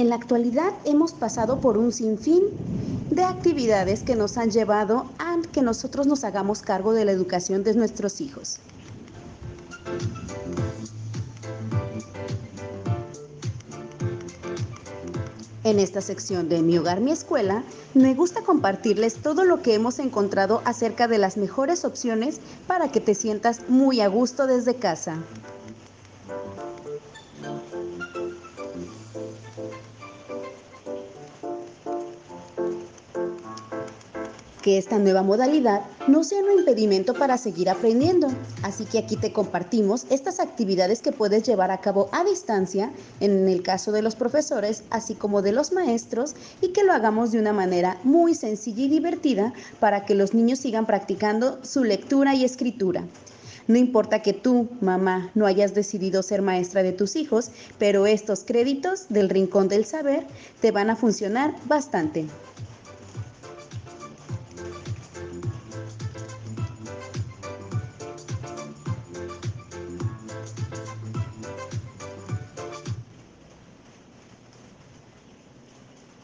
En la actualidad hemos pasado por un sinfín de actividades que nos han llevado a que nosotros nos hagamos cargo de la educación de nuestros hijos. En esta sección de Mi hogar, mi escuela, me gusta compartirles todo lo que hemos encontrado acerca de las mejores opciones para que te sientas muy a gusto desde casa. Que esta nueva modalidad no sea un impedimento para seguir aprendiendo. Así que aquí te compartimos estas actividades que puedes llevar a cabo a distancia, en el caso de los profesores, así como de los maestros, y que lo hagamos de una manera muy sencilla y divertida para que los niños sigan practicando su lectura y escritura. No importa que tú, mamá, no hayas decidido ser maestra de tus hijos, pero estos créditos del Rincón del Saber te van a funcionar bastante.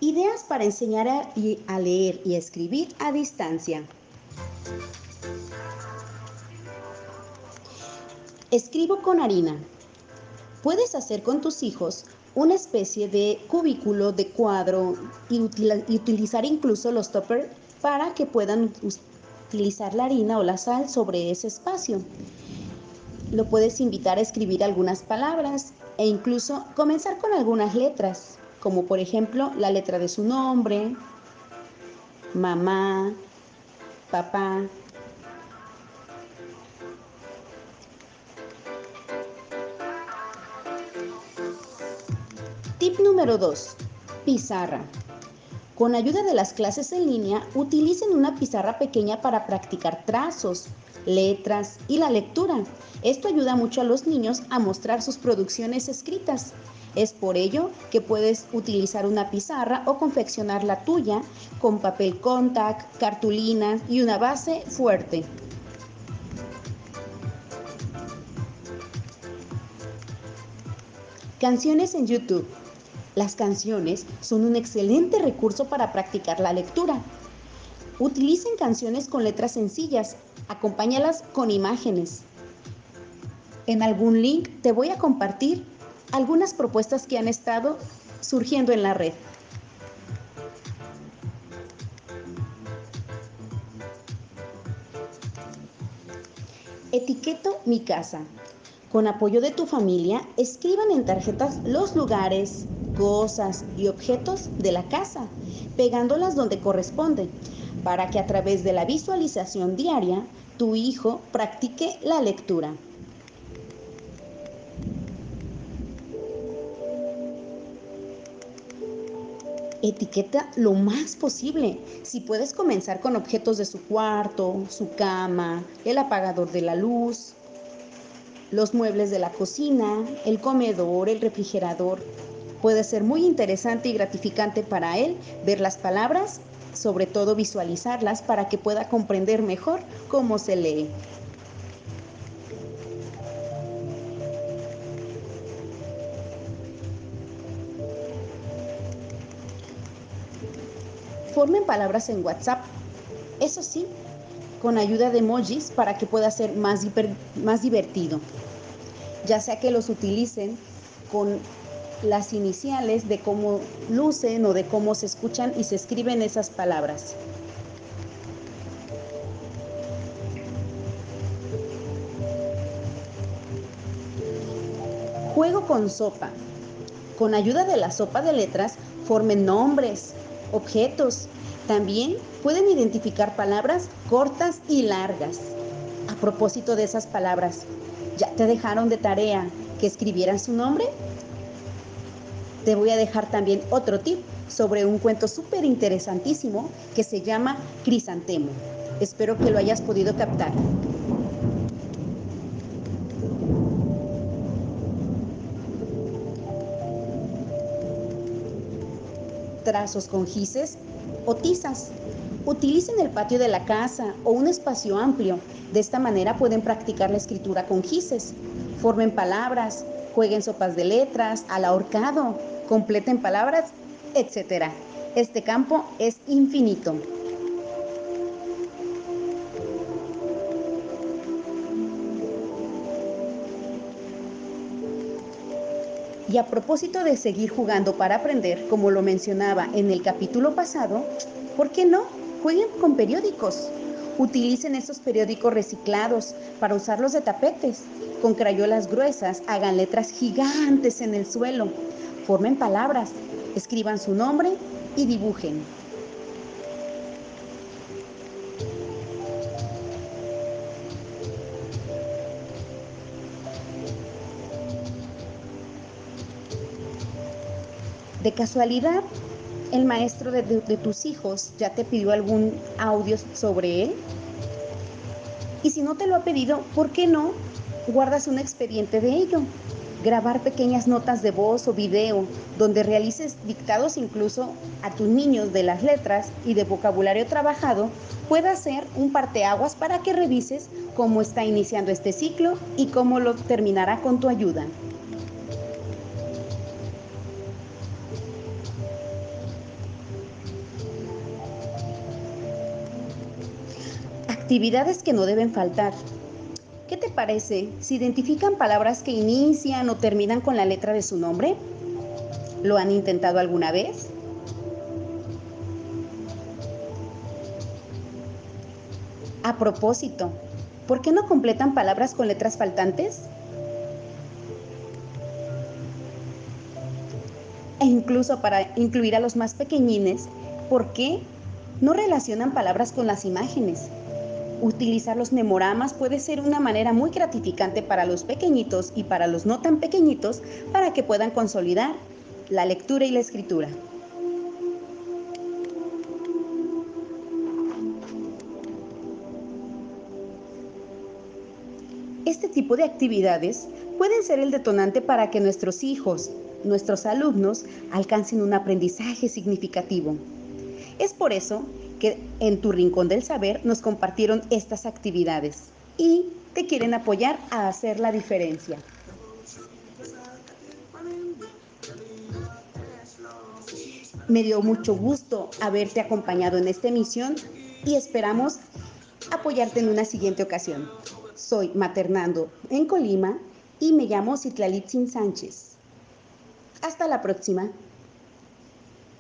Ideas para enseñar a, leer y escribir a distancia. Escribo con harina. Puedes hacer con tus hijos una especie de cubículo de cuadro y, utilizar incluso los toppers para que puedan utilizar la harina o la sal sobre ese espacio. Lo puedes invitar a escribir algunas palabras e incluso comenzar con algunas letras como por ejemplo la letra de su nombre, mamá, papá. Tip número 2. Pizarra. Con ayuda de las clases en línea, utilicen una pizarra pequeña para practicar trazos, letras y la lectura. Esto ayuda mucho a los niños a mostrar sus producciones escritas. Es por ello que puedes utilizar una pizarra o confeccionar la tuya con papel contact, cartulina y una base fuerte. Canciones en YouTube. Las canciones son un excelente recurso para practicar la lectura. Utilicen canciones con letras sencillas, acompáñalas con imágenes. En algún link te voy a compartir algunas propuestas que han estado surgiendo en la red. Etiqueto mi casa. Con apoyo de tu familia, escriban en tarjetas los lugares, cosas y objetos de la casa, pegándolas donde corresponde, para que a través de la visualización diaria, tu hijo practique la lectura. Etiqueta lo más posible. Si puedes comenzar con objetos de su cuarto, su cama, el apagador de la luz, los muebles de la cocina, el comedor, el refrigerador. Puede ser muy interesante y gratificante para él ver las palabras, sobre todo visualizarlas para que pueda comprender mejor cómo se lee. Formen palabras en WhatsApp. Eso sí, con ayuda de emojis para que pueda ser más, divertido. Ya sea que los utilicen con las iniciales de cómo lucen o de cómo se escuchan y se escriben esas palabras. Juego con sopa. Con ayuda de la sopa de letras, formen nombres, objetos. También pueden identificar palabras cortas y largas. A propósito de esas palabras, ¿ya te dejaron de tarea que escribieran su nombre? Te voy a dejar también otro tip sobre un cuento súper interesantísimo que se llama Crisantemo. Espero que lo hayas podido captar. Trazos con gises o tizas. Utilicen el patio de la casa o un espacio amplio. De esta manera pueden practicar la escritura con gises. Formen palabras, jueguen sopas de letras, al ahorcado completen palabras, etc. Este campo es infinito. Y a propósito de seguir jugando para aprender, como lo mencionaba en el capítulo pasado, ¿por qué no? Jueguen con periódicos. Utilicen esos periódicos reciclados para usarlos de tapetes. Con crayolas gruesas hagan letras gigantes en el suelo. Formen palabras, escriban su nombre y dibujen. De casualidad, el maestro de, tus hijos ya te pidió algún audio sobre él. Y si no te lo ha pedido, ¿por qué no guardas un expediente de ello? Grabar pequeñas notas de voz o video donde realices dictados incluso a tus niños de las letras y de vocabulario trabajado pueda ser un parteaguas para que revises cómo está iniciando este ciclo y cómo lo terminará con tu ayuda. Actividades que no deben faltar. ¿Qué te parece si identifican palabras que inician o terminan con la letra de su nombre? ¿Lo han intentado alguna vez? A propósito, ¿por qué no completan palabras con letras faltantes? E incluso para incluir a los más pequeñines, ¿por qué no relacionan palabras con las imágenes? Utilizar los memoramas puede ser una manera muy gratificante para los pequeñitos y para los no tan pequeñitos para que puedan consolidar la lectura y la escritura. Este tipo de actividades pueden ser el detonante para que nuestros hijos, nuestros alumnos, alcancen un aprendizaje significativo. Es por eso que en tu rincón del saber nos compartieron estas actividades y te quieren apoyar a hacer la diferencia. Me dio mucho gusto haberte acompañado en esta emisión y esperamos apoyarte en una siguiente ocasión. Soy maternando en Colima y me llamo Citlalitzin Sánchez. Hasta la próxima.